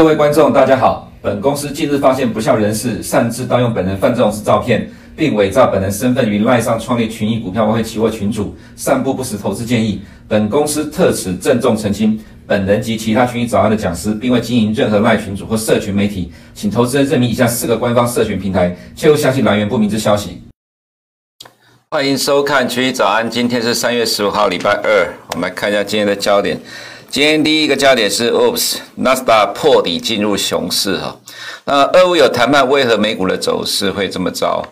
各位观众，大家好。本公司近日发现不肖人士擅自盗用本人范仲式照片，并伪造本人身份于赖上创立群益股票外汇期货群组，散布不实投资建议。本公司特此郑重澄清，本人及其他群益早安的讲师，并未经营任何赖群组或社群媒体，请投资人认明以下四个官方社群平台，切勿相信来源不明之消息。欢迎收看群益早安，今天是三月十五号，礼拜二。我们来看一下今天的焦点。今天第一个焦点是，Oops，纳斯达破底进入熊市哈。那俄乌有谈判，为何美股的走势会这么糟？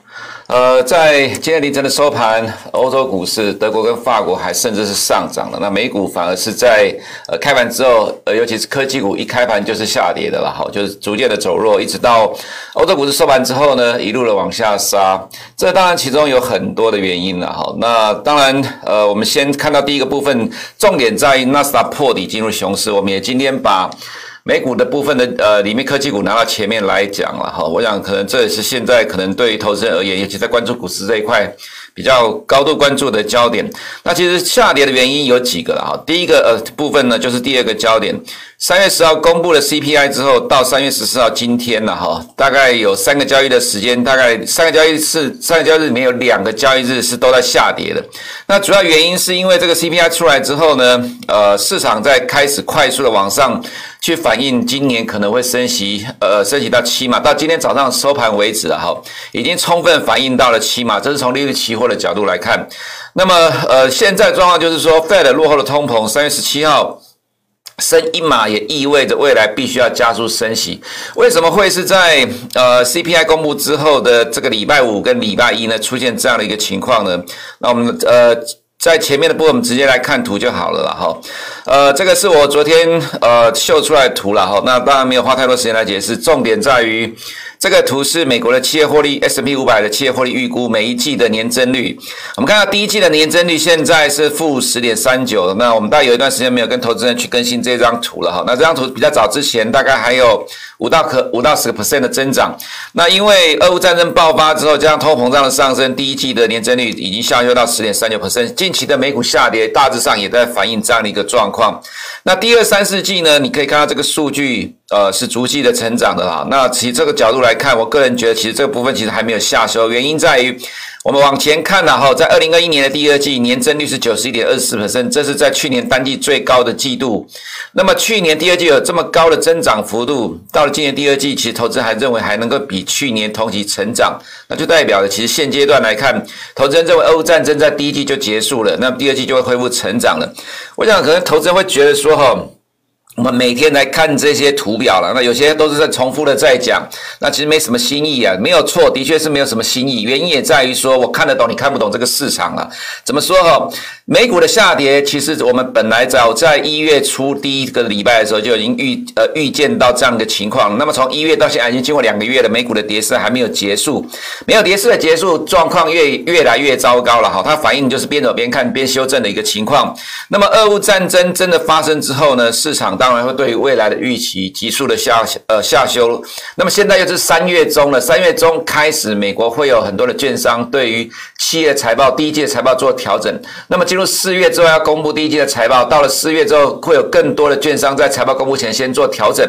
呃，在今天凌晨的收盘，欧洲股市，德国跟法国还甚至是上涨了。那美股反而是在呃开盘之后，呃，尤其是科技股一开盘就是下跌的了，哈，就是逐渐的走弱，一直到欧洲股市收盘之后呢，一路的往下杀。这当然其中有很多的原因了，哈。那当然，呃，我们先看到第一个部分，重点在于纳斯达破底进入熊市。我们也今天把。美股的部分的呃，里面科技股拿到前面来讲了哈，我想可能这也是现在可能对于投资人而言，尤其在关注股市这一块比较高度关注的焦点。那其实下跌的原因有几个了哈，第一个呃部分呢，就是第二个焦点。三月十号公布了 CPI 之后，到三月十四号今天了哈，大概有三个交易的时间，大概三个交易日，三个交易日里面有两个交易日是都在下跌的。那主要原因是因为这个 CPI 出来之后呢，呃，市场在开始快速的往上去反映今年可能会升息，呃，升息到七嘛，到今天早上收盘为止了哈，已经充分反映到了七嘛，这是从利率期货的角度来看。那么呃，现在状况就是说，Fed 落后的通膨，三月十七号。升一码也意味着未来必须要加速升息，为什么会是在呃 CPI 公布之后的这个礼拜五跟礼拜一呢出现这样的一个情况呢？那我们呃在前面的部分我们直接来看图就好了啦哈。呃，这个是我昨天呃秀出来的图了哈，那当然没有花太多时间来解释，重点在于。这个图是美国的企业获利 S&P 五百的企业获利预估每一季的年增率。我们看到第一季的年增率现在是负十点三九。那我们大概有一段时间没有跟投资人去更新这张图了哈。那这张图比较早之前大概还有五到可五到十个 percent 的增长。那因为俄乌战争爆发之后，加上通货膨胀的上升，第一季的年增率已经下修到十点三九 percent。近期的美股下跌大致上也在反映这样的一个状况。那第二三四季呢，你可以看到这个数据。呃，是逐季的成长的啦。那其实这个角度来看，我个人觉得，其实这个部分其实还没有下修，原因在于我们往前看了哈，在二零二一年的第二季，年增率是九十一点二四百分这是在去年单季最高的季度。那么去年第二季有这么高的增长幅度，到了今年第二季，其实投资还认为还能够比去年同期成长，那就代表了其实现阶段来看，投资人认为俄乌战争在第一季就结束了，那第二季就会恢复成长了。我想可能投资人会觉得说哈。我们每天来看这些图表了，那有些都是在重复的在讲，那其实没什么新意啊，没有错，的确是没有什么新意。原因也在于说，我看得懂，你看不懂这个市场啊。怎么说哈？美股的下跌，其实我们本来早在一月初第一个礼拜的时候就已经预呃预见到这样的情况。那么从一月到现在已经经过两个月了，美股的跌势还没有结束，没有跌势的结束，状况越越来越糟糕了哈。它反映就是边走边看边修正的一个情况。那么俄乌战争真的发生之后呢，市场当然会对未来的预期急速的下呃下修。那么现在又是三月中了，三月中开始，美国会有很多的券商对于企业财报第一季财报做调整。那么进四月之后要公布第一季的财报，到了四月之后会有更多的券商在财报公布前先做调整。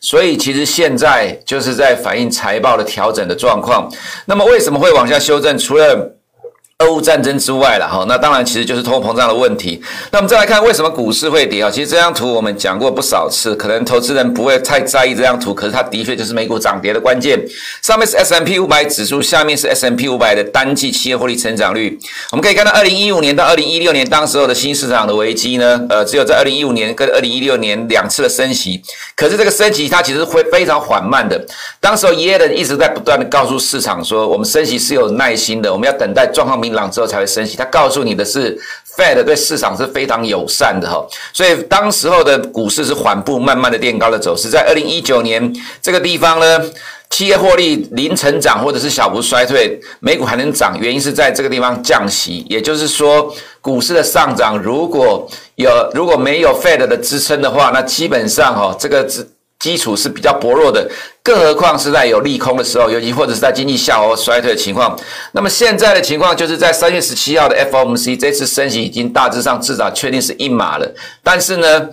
所以其实现在就是在反映财报的调整的状况。那么为什么会往下修正？除了俄乌战争之外了哈，那当然其实就是通货膨胀的问题。那我们再来看为什么股市会跌啊？其实这张图我们讲过不少次，可能投资人不会太在意这张图，可是它的确就是美股涨跌的关键。上面是 S&P 500指数，下面是 S&P 500的单季企业获利成长率。我们可以看到，二零一五年到二零一六年当时候的新市场的危机呢，呃，只有在二零一五年跟二零一六年两次的升息，可是这个升息它其实会非常缓慢的。当时候耶伦一直在不断的告诉市场说，我们升息是有耐心的，我们要等待状况明。朗之后才会升息，他告诉你的是，Fed 对市场是非常友善的哈，所以当时候的股市是缓步慢慢的垫高的走势，在二零一九年这个地方呢，企业获利零成长或者是小幅衰退，美股还能涨，原因是在这个地方降息，也就是说，股市的上涨如果有如果没有 Fed 的支撑的话，那基本上哈这个基础是比较薄弱的，更何况是在有利空的时候，尤其或者是在经济下滑衰退的情况。那么现在的情况就是在三月十七号的 FOMC 这次升息已经大致上至少确定是一码了，但是呢，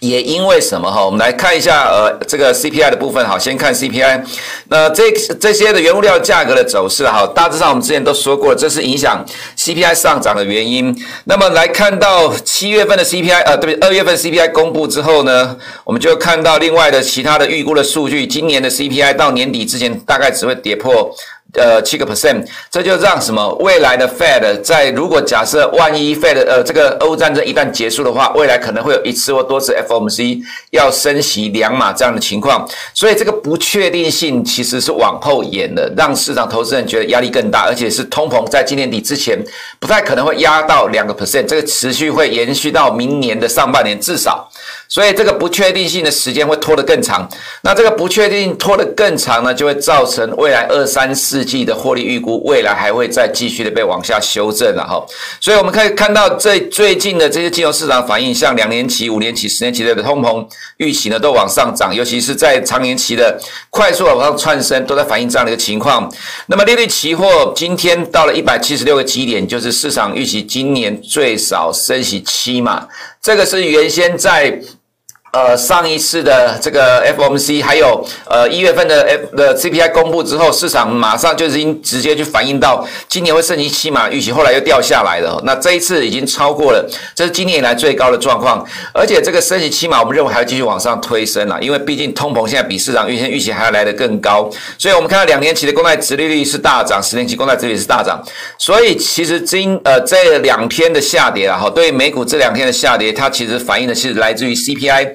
也因为什么哈？我们来看一下呃这个 CPI 的部分哈，先看 CPI，那这这些的原物料价格的走势哈，大致上我们之前都说过了，这是影响 CPI 上涨的原因。那么来看到七月份的 CPI 呃对不对？二月份 CPI 公布之后呢，我们就看到另外的其他的预估的数据，今年的 CPI 到年底之前大概只会跌破。呃，七个 percent，这就让什么？未来的 Fed 在如果假设万一 Fed 呃这个欧战争一旦结束的话，未来可能会有一次或多次 FOMC 要升息两码这样的情况，所以这个不确定性其实是往后延的，让市场投资人觉得压力更大，而且是通膨在今年底之前不太可能会压到两个 percent，这个持续会延续到明年的上半年至少。所以这个不确定性的时间会拖得更长，那这个不确定拖得更长呢，就会造成未来二三四季的获利预估，未来还会再继续的被往下修正了哈。所以我们可以看到最最近的这些金融市场反应，像两年期、五年期、十年期的通膨预期呢都往上涨，尤其是在长年期的快速往上窜升，都在反映这样的一个情况。那么利率期货今天到了一百七十六个基点，就是市场预期今年最少升息七嘛，这个是原先在。呃，上一次的这个 FOMC，还有呃一月份的 F 的 CPI 公布之后，市场马上就已经直接去反映到今年会升级七码预期，后来又掉下来了。那这一次已经超过了，这是今年以来最高的状况。而且这个升级七码，我们认为还要继续往上推升了，因为毕竟通膨现在比市场预先预期还要来得更高。所以我们看到两年期的公债殖利率是大涨，十年期公债殖利率是大涨。所以其实今呃这两天的下跌啊，哈，对美股这两天的下跌，它其实反映的是来自于 CPI。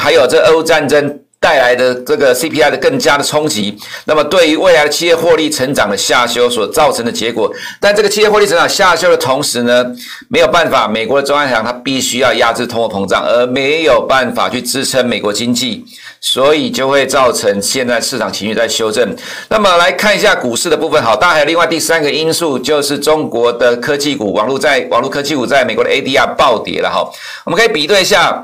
还有这俄乌战争带来的这个 CPI 的更加的冲击，那么对于未来的企业获利成长的下修所造成的结果，但这个企业获利成长下修的同时呢，没有办法，美国的中央银行它必须要压制通货膨胀，而没有办法去支撑美国经济，所以就会造成现在市场情绪在修正。那么来看一下股市的部分，好，当然还有另外第三个因素就是中国的科技股、网络在网络科技股在美国的 ADR 暴跌了哈，我们可以比对一下。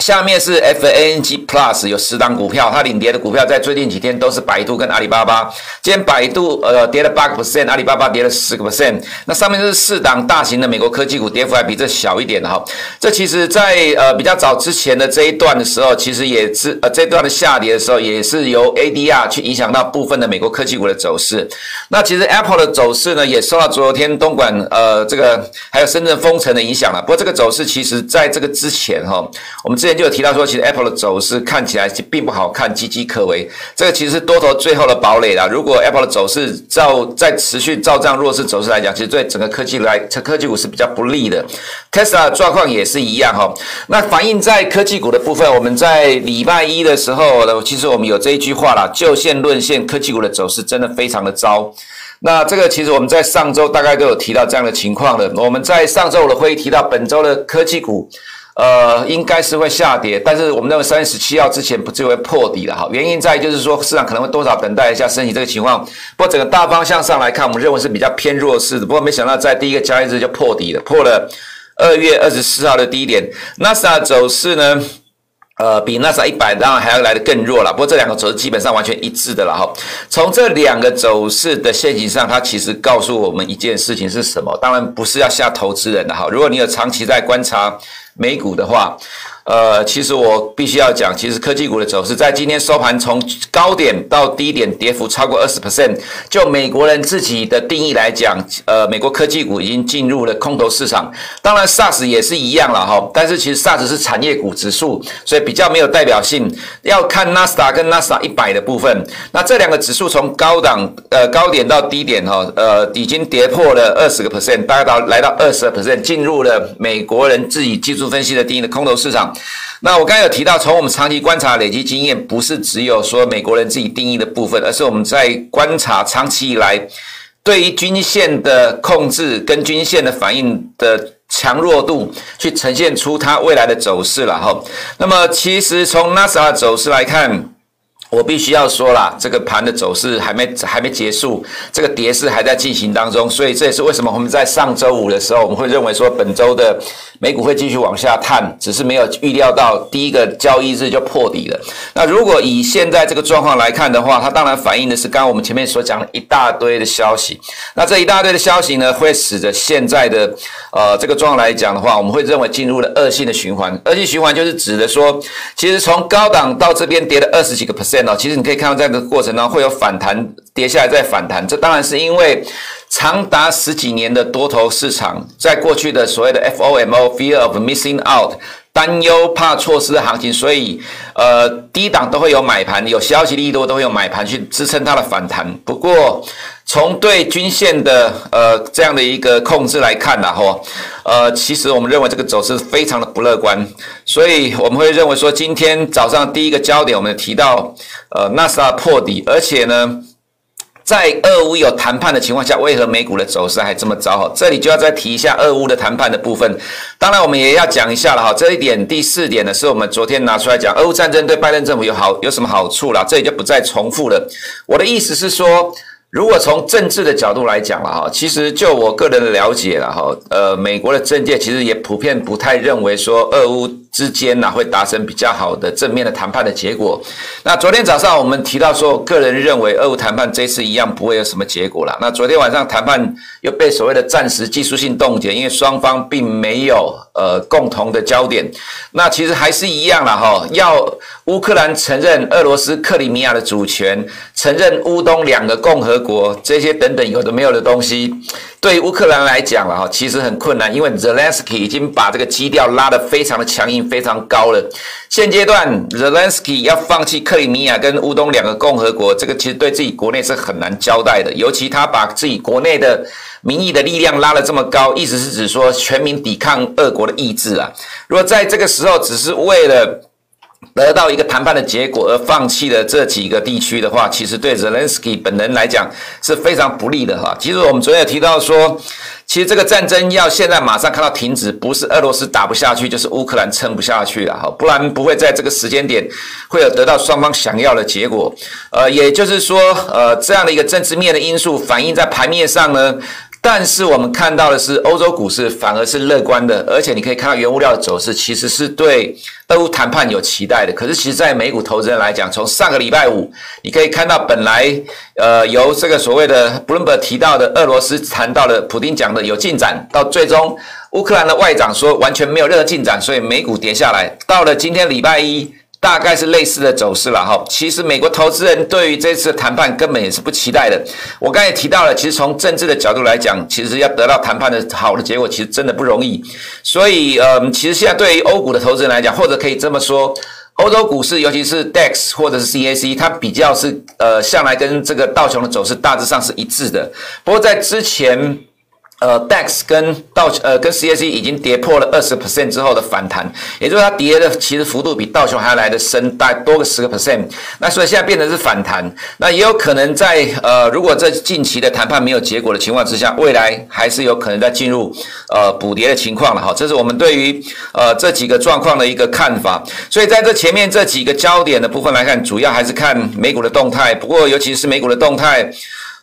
下面是 FANG Plus 有十档股票，它领跌的股票在最近几天都是百度跟阿里巴巴。今天百度呃跌了八个 percent，阿里巴巴跌了十个 percent。那上面是四档大型的美国科技股，跌幅还比这小一点的哈。这其实在呃比较早之前的这一段的时候，其实也是呃这段的下跌的时候，也是由 ADR 去影响到部分的美国科技股的走势。那其实 Apple 的走势呢，也受到昨天东莞呃这个还有深圳封城的影响了。不过这个走势其实在这个之前哈，我们之前就有提到说，其实 Apple 的走势看起来并不好看，岌岌可危。这个其实是多头最后的堡垒啦。如果 Apple 的走势照再持续照这样弱势走势来讲，其实对整个科技来科技股是比较不利的。Tesla 状况也是一样哈。那反映在科技股的部分，我们在礼拜一的时候呢，其实我们有这一句话啦：就线论线，科技股的走势真的非常的糟。那这个其实我们在上周大概都有提到这样的情况了。我们在上周的会议提到，本周的科技股。呃，应该是会下跌，但是我们认为三月十七号之前不就会破底了哈。原因在就是说市场可能会多少等待一下升息这个情况。不过整个大方向上来看，我们认为是比较偏弱势的。不过没想到在第一个交易日就破底了，破了二月二十四号的低点。纳斯达走势呢，呃，比纳斯达一百当然还要来得更弱了。不过这两个走势基本上完全一致的了哈。从这两个走势的线型上，它其实告诉我们一件事情是什么？当然不是要吓投资人的哈。如果你有长期在观察。美股的话。呃，其实我必须要讲，其实科技股的走势在今天收盘从高点到低点跌幅超过二十 percent。就美国人自己的定义来讲，呃，美国科技股已经进入了空头市场。当然，SaaS 也是一样了哈。但是其实 SaaS 是产业股指数，所以比较没有代表性。要看纳斯达跟纳斯达一百的部分。那这两个指数从高档呃高点到低点哈，呃，已经跌破了二十个 percent，大概到来到二十个 percent，进入了美国人自己技术分析的定义的空头市场。那我刚才有提到，从我们长期观察累积经验，不是只有说美国人自己定义的部分，而是我们在观察长期以来对于均线的控制跟均线的反应的强弱度，去呈现出它未来的走势了哈。那么其实从纳斯达克走势来看。我必须要说啦，这个盘的走势还没还没结束，这个跌势还在进行当中，所以这也是为什么我们在上周五的时候，我们会认为说本周的美股会继续往下探，只是没有预料到第一个交易日就破底了。那如果以现在这个状况来看的话，它当然反映的是刚刚我们前面所讲的一大堆的消息。那这一大堆的消息呢，会使得现在的呃这个状况来讲的话，我们会认为进入了恶性的循环。恶性循环就是指的说，其实从高档到这边跌了二十几个 percent 哦。其实你可以看到，在这个过程当中会有反弹，跌下来再反弹。这当然是因为长达十几年的多头市场，在过去的所谓的 FOMO（Fear of Missing Out） 担忧怕错失的行情，所以呃低档都会有买盘，有消息利多都会有买盘去支撑它的反弹。不过，从对均线的呃这样的一个控制来看呢，吼，呃，其实我们认为这个走势非常的不乐观，所以我们会认为说，今天早上第一个焦点，我们提到呃纳斯达破底，而且呢，在俄乌有谈判的情况下，为何美股的走势还这么糟？哈，这里就要再提一下俄乌的谈判的部分。当然，我们也要讲一下了哈，这一点第四点呢，是我们昨天拿出来讲，俄乌战争对拜登政府有好有什么好处了？这里就不再重复了。我的意思是说。如果从政治的角度来讲了哈，其实就我个人的了解了哈，呃，美国的政界其实也普遍不太认为说俄乌之间呢会达成比较好的正面的谈判的结果。那昨天早上我们提到说，个人认为俄乌谈判这次一样不会有什么结果了。那昨天晚上谈判又被所谓的暂时技术性冻结，因为双方并没有呃共同的焦点。那其实还是一样了哈，要乌克兰承认俄罗斯克里米亚的主权，承认乌东两个共和。德国这些等等有的没有的东西，对于乌克兰来讲了哈，其实很困难，因为 Zelensky 已经把这个基调拉得非常的强硬，非常高了。现阶段 Zelensky 要放弃克里米亚跟乌东两个共和国，这个其实对自己国内是很难交代的。尤其他把自己国内的民意的力量拉得这么高，意思是指说全民抵抗俄国的意志啊。如果在这个时候只是为了得到一个谈判的结果而放弃了这几个地区的话，其实对泽连斯基本人来讲是非常不利的哈。其实我们昨天也提到说，其实这个战争要现在马上看到停止，不是俄罗斯打不下去，就是乌克兰撑不下去了哈，不然不会在这个时间点会有得到双方想要的结果。呃，也就是说，呃，这样的一个政治面的因素反映在盘面上呢。但是我们看到的是，欧洲股市反而是乐观的，而且你可以看到原物料的走势其实是对俄乌谈判有期待的。可是，其实，在美股投资人来讲，从上个礼拜五，你可以看到，本来呃由这个所谓的 Bloomberg 提到的俄罗斯谈到的普丁讲的有进展，到最终乌克兰的外长说完全没有任何进展，所以美股跌下来。到了今天礼拜一。大概是类似的走势了哈。其实美国投资人对于这次谈判根本也是不期待的。我刚才也提到了，其实从政治的角度来讲，其实要得到谈判的好的结果，其实真的不容易。所以，呃，其实现在对于欧股的投资人来讲，或者可以这么说，欧洲股市，尤其是 DAX 或者是 CAC，它比较是呃向来跟这个道琼的走势大致上是一致的。不过在之前。呃，DAX 跟道呃跟 CAC 已经跌破了二十 percent 之后的反弹，也就是它跌的其实幅度比道琼还要来的深，大多个十个 percent。那所以现在变成是反弹，那也有可能在呃如果这近期的谈判没有结果的情况之下，未来还是有可能再进入呃补跌的情况了哈。这是我们对于呃这几个状况的一个看法。所以在这前面这几个焦点的部分来看，主要还是看美股的动态。不过尤其是美股的动态。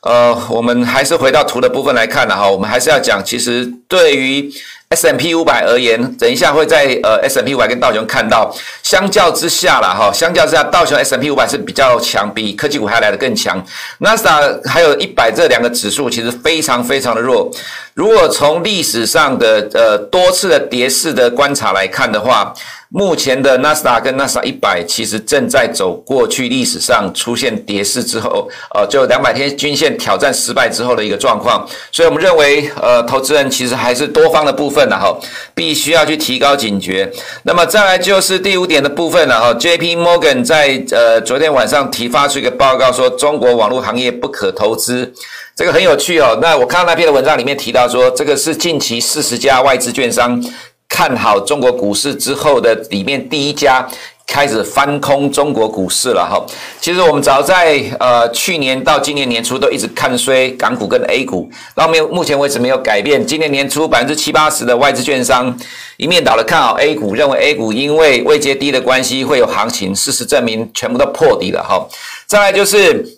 呃，我们还是回到图的部分来看了哈，我们还是要讲，其实对于 S&P 五百而言，等一下会在呃 S&P 五百跟道琼看到，相较之下了哈，相较之下，道琼 S&P 五百是比较强，比科技股还来得更强。纳斯达还有一百这两个指数其实非常非常的弱。如果从历史上的呃多次的跌势的观察来看的话，目前的纳斯达跟纳斯达一百其实正在走过去历史上出现跌势之后，呃，就两百天均线挑战失败之后的一个状况，所以我们认为，呃，投资人其实还是多方的部分了哈，必须要去提高警觉。那么再来就是第五点的部分了哈，JP Morgan 在呃昨天晚上提发出一个报告说，中国网络行业不可投资，这个很有趣哦。那我看到那篇的文章里面提到说，这个是近期四十家外资券商。看好中国股市之后的里面第一家开始翻空中国股市了哈。其实我们早在呃去年到今年年初都一直看衰港股跟 A 股，到没有目前为止没有改变。今年年初百分之七八十的外资券商一面倒的看好 A 股，认为 A 股因为位阶低的关系会有行情。事实证明全部都破底了哈。再来就是。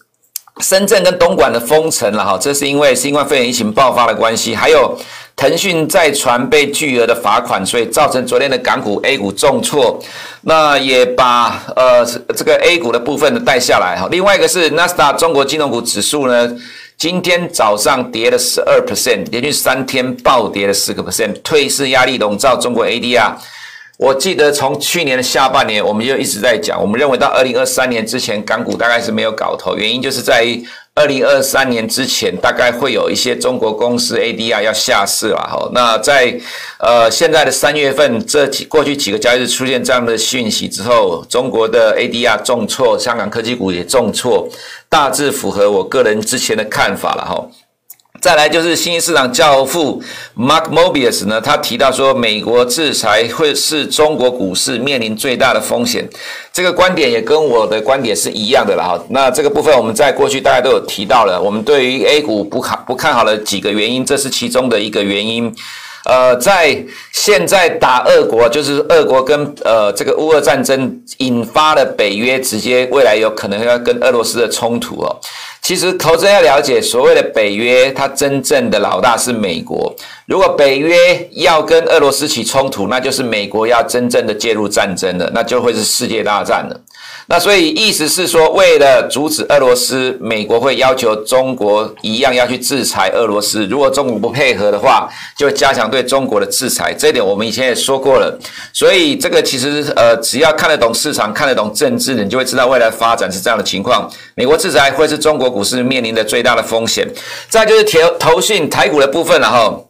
深圳跟东莞的封城了哈，这是因为新冠肺炎疫情爆发的关系，还有腾讯再传被巨额的罚款，所以造成昨天的港股 A 股重挫，那也把呃这个 A 股的部分呢带下来哈。另外一个是纳斯达中国金融股指数呢，今天早上跌了十二 percent，连续三天暴跌了十个 percent，退市压力笼罩中国 ADR。我记得从去年的下半年，我们就一直在讲，我们认为到二零二三年之前，港股大概是没有搞头，原因就是在于二零二三年之前，大概会有一些中国公司 ADR 要下市了哈。那在呃现在的三月份，这几过去几个交易日出现这样的讯息之后，中国的 ADR 重挫，香港科技股也重挫，大致符合我个人之前的看法了哈。再来就是新兴市场教父 Mark Mobius 呢，他提到说，美国制裁会是中国股市面临最大的风险。这个观点也跟我的观点是一样的了哈。那这个部分我们在过去大家都有提到了，我们对于 A 股不看不看好的几个原因，这是其中的一个原因。呃，在现在打俄国，就是俄国跟呃这个乌俄战争引发了北约直接未来有可能要跟俄罗斯的冲突哦。其实投资要了解，所谓的北约，它真正的老大是美国。如果北约要跟俄罗斯起冲突，那就是美国要真正的介入战争了，那就会是世界大战了。那所以意思是说，为了阻止俄罗斯，美国会要求中国一样要去制裁俄罗斯。如果中国不配合的话，就加强对中国的制裁。这一点我们以前也说过了。所以这个其实呃，只要看得懂市场、看得懂政治，你就会知道未来发展是这样的情况。美国制裁会是中国股市面临的最大的风险。再就是投投信台股的部分，然后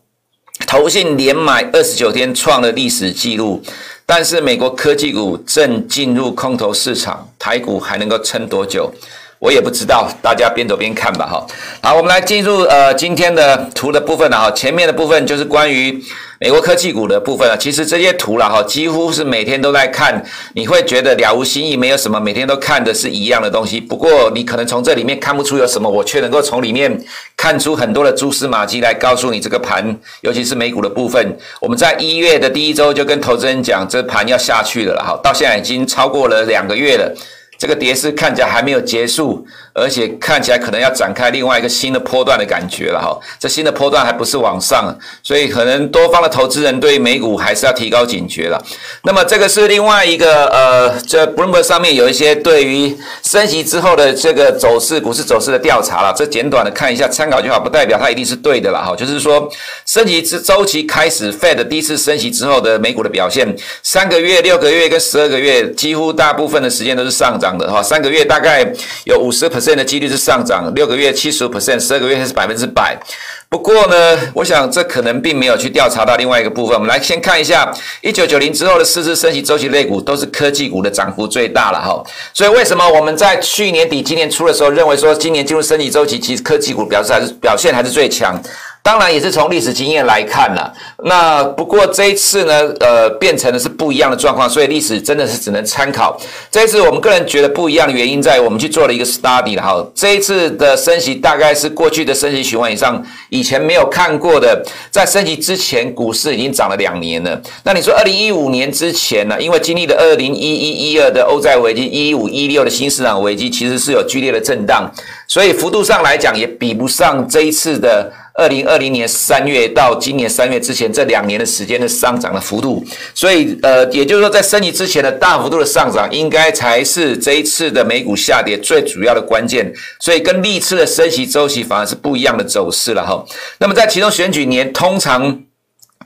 投信连买二十九天创了历史记录。但是美国科技股正进入空头市场，台股还能够撑多久？我也不知道，大家边走边看吧。哈，好，我们来进入呃今天的图的部分了哈。前面的部分就是关于。美国科技股的部分啊，其实这些图了哈，几乎是每天都在看，你会觉得了无新意，没有什么，每天都看的是一样的东西。不过你可能从这里面看不出有什么，我却能够从里面看出很多的蛛丝马迹来告诉你这个盘，尤其是美股的部分。我们在一月的第一周就跟投资人讲，这盘要下去了了哈，到现在已经超过了两个月了，这个跌势看起来还没有结束。而且看起来可能要展开另外一个新的波段的感觉了哈，这新的波段还不是往上，所以可能多方的投资人对美股还是要提高警觉了。那么这个是另外一个呃，这 Bloomberg 上面有一些对于升息之后的这个走势、股市走势的调查了，这简短的看一下参考就好，不代表它一定是对的了哈。就是说升息之周期开始，Fed 第一次升息之后的美股的表现，三个月、六个月跟十二个月，几乎大部分的时间都是上涨涨的哈。三个月大概有五十 percent。的几率是上涨，六个月七十五 percent，十二个月是百分之百。不过呢，我想这可能并没有去调查到另外一个部分。我们来先看一下一九九零之后的四次升息周期类股，都是科技股的涨幅最大了哈。所以为什么我们在去年底、今年初的时候认为说今年进入升息周期，其实科技股表示还是表现还是最强？当然也是从历史经验来看了，那不过这一次呢，呃，变成的是不一样的状况，所以历史真的是只能参考。这一次我们个人觉得不一样的原因在我们去做了一个 study 了哈，这一次的升息大概是过去的升息循环以上以前没有看过的，在升息之前股市已经涨了两年了。那你说二零一五年之前呢，因为经历了二零一一一二的欧债危机，一五一六的新市场危机，其实是有剧烈的震荡，所以幅度上来讲也比不上这一次的。二零二零年三月到今年三月之前这两年的时间的上涨的幅度，所以呃，也就是说，在升级之前的大幅度的上涨，应该才是这一次的美股下跌最主要的关键。所以跟历次的升息周期反而是不一样的走势了哈。那么在其中选举年，通常。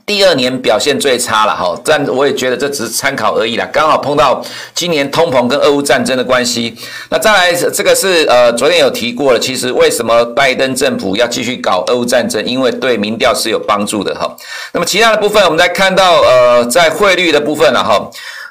第二年表现最差了哈，但我也觉得这只是参考而已啦。刚好碰到今年通膨跟俄乌战争的关系，那再来这个是呃昨天有提过了，其实为什么拜登政府要继续搞俄乌战争？因为对民调是有帮助的哈。那么其他的部分，我们再看到呃在汇率的部分了哈，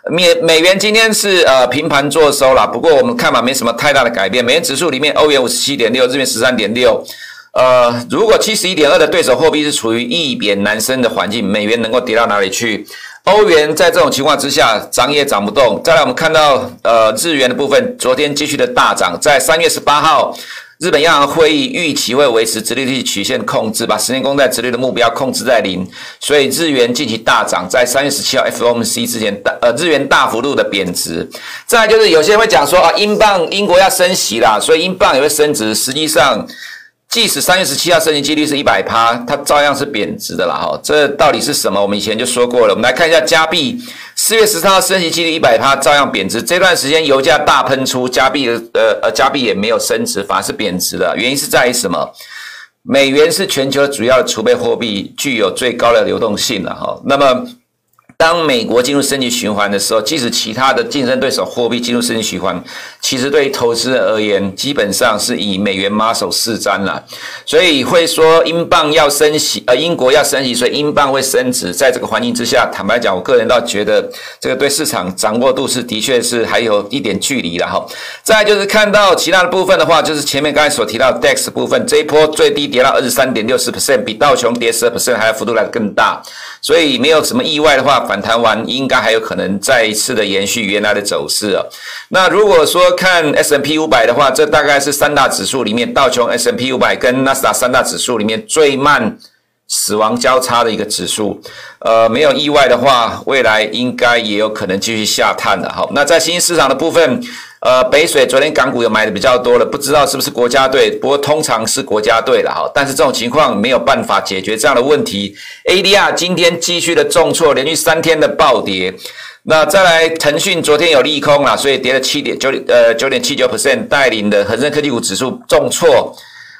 美美元今天是呃平盘作收了，不过我们看法没什么太大的改变。美元指数里面，欧元五十七点六，日元十三点六。呃，如果七十一点二的对手货币是处于易贬难升的环境，美元能够跌到哪里去？欧元在这种情况之下涨也涨不动。再来，我们看到呃日元的部分，昨天继续的大涨，在三月十八号。日本央行会议预期会维持殖利率曲线控制，把十年公债殖利率的目标控制在零，所以日元近期大涨，在三月十七号 FOMC 之前大呃日元大幅度的贬值。再来就是有些人会讲说啊，英镑英国要升息啦，所以英镑也会升值。实际上。即使三月十七号升息几率是一百趴，它照样是贬值的啦。哈，这到底是什么？我们以前就说过了。我们来看一下加币，四月十三号升息几率一百趴，照样贬值。这段时间油价大喷出，加币的呃呃加币也没有升值，反而是贬值的。原因是在于什么？美元是全球主要储备货币，具有最高的流动性了哈。那么。当美国进入升级循环的时候，即使其他的竞争对手货币进入升级循环，其实对于投资人而言，基本上是以美元马首是瞻了。所以会说英镑要升息，呃，英国要升息，所以英镑会升值。在这个环境之下，坦白讲，我个人倒觉得这个对市场掌握度是的确是还有一点距离了哈。再就是看到其他的部分的话，就是前面刚才所提到 DAX 部分，这一波最低跌到二十三点六四 percent，比道琼跌十二 percent 还要幅度来得更大。所以没有什么意外的话，反弹完应该还有可能再一次的延续原来的走势啊。那如果说看 S&P 五百的话，这大概是三大指数里面道琼 S&P 五百跟纳斯达三大指数里面最慢死亡交叉的一个指数。呃，没有意外的话，未来应该也有可能继续下探的。好，那在新兴市场的部分。呃，北水昨天港股有买的比较多了，不知道是不是国家队，不过通常是国家队了哈。但是这种情况没有办法解决这样的问题。ADR 今天继续的重挫，连续三天的暴跌。那再来，腾讯昨天有利空啊，所以跌了七点九呃九点七九 percent，带领的恒生科技股指数重挫，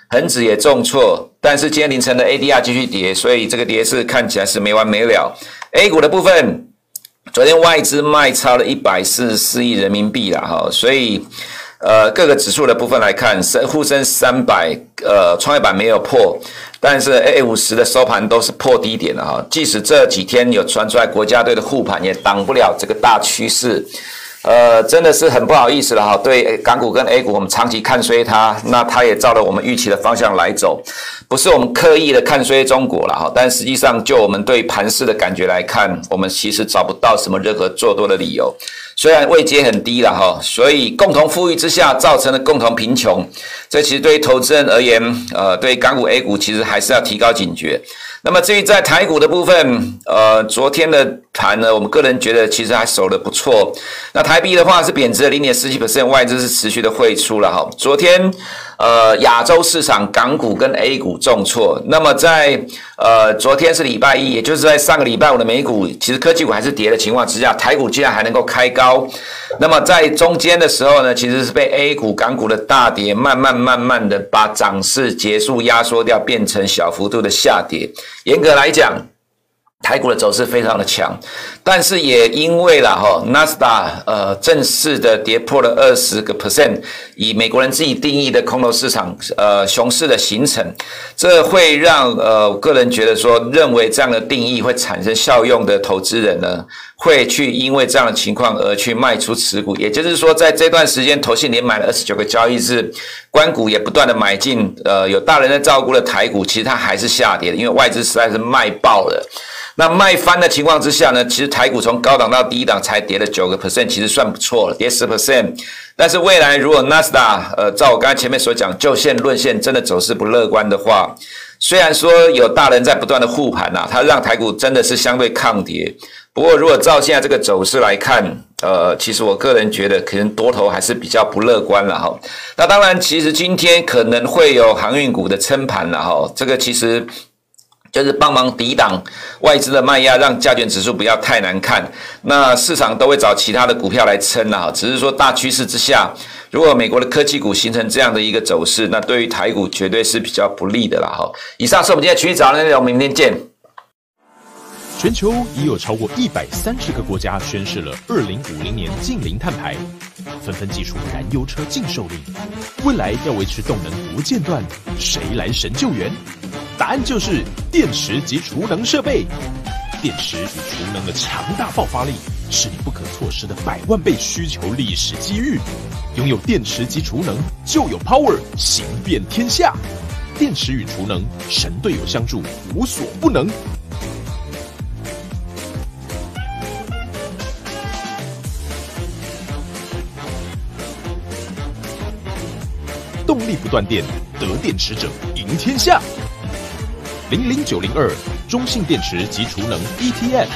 恒指也重挫。但是今天凌晨的 ADR 继续跌，所以这个跌势看起来是没完没了。A 股的部分。昨天外资卖超了一百四十四亿人民币了哈，所以呃各个指数的部分来看，深沪深三百呃创业板没有破，但是 A 五十的收盘都是破低点的哈，即使这几天有传出来国家队的护盘，也挡不了这个大趋势。呃，真的是很不好意思了哈。对港股跟 A 股，我们长期看衰它，那它也照着我们预期的方向来走，不是我们刻意的看衰中国了哈。但实际上，就我们对盘势的感觉来看，我们其实找不到什么任何做多的理由。虽然位阶很低了哈，所以共同富裕之下造成了共同贫穷。这其实对于投资人而言，呃，对港股 A 股其实还是要提高警觉。那么至于在台股的部分，呃，昨天的盘呢，我们个人觉得其实还守得不错。那台币的话是贬值了零点四七 percent，外资是持续的汇出了哈。昨天。呃，亚洲市场港股跟 A 股重挫。那么在呃昨天是礼拜一，也就是在上个礼拜五的美股，其实科技股还是跌的情况之下，台股竟然还能够开高。那么在中间的时候呢，其实是被 A 股、港股的大跌，慢慢慢慢的把涨势结束压缩掉，变成小幅度的下跌。严格来讲。台股的走势非常的强，但是也因为了哈纳斯达呃正式的跌破了二十个 percent，以美国人自己定义的空头市场呃熊市的形成，这会让呃我个人觉得说，认为这样的定义会产生效用的投资人呢，会去因为这样的情况而去卖出持股，也就是说在这段时间投信连买了二十九个交易日，关股也不断的买进，呃有大人在照顾的台股，其实它还是下跌的，因为外资实在是卖爆了。那卖翻的情况之下呢，其实台股从高档到低档才跌了九个 percent，其实算不错了，跌十 percent。但是未来如果纳斯达呃，照我刚才前面所讲，就线论线，真的走势不乐观的话，虽然说有大人在不断的护盘呐，它让台股真的是相对抗跌。不过如果照现在这个走势来看，呃，其实我个人觉得可能多头还是比较不乐观了哈。那当然，其实今天可能会有航运股的撑盘了哈，这个其实。就是帮忙抵挡外资的卖压，让价权指数不要太难看。那市场都会找其他的股票来撑啊，只是说大趋势之下，如果美国的科技股形成这样的一个走势，那对于台股绝对是比较不利的啦。哈，以上是我们今天群益早上的内容，明天见。全球已有超过一百三十个国家宣示了二零五零年净零碳排，纷纷祭出燃油车禁售令。未来要维持动能不间断，谁来神救援？答案就是电池及储能设备。电池与储能的强大爆发力，是你不可错失的百万倍需求历史机遇。拥有电池及储能，就有 power 行遍天下。电池与储能，神队友相助，无所不能。断电，得电池者赢天下。零零九零二中信电池及储能 ETF。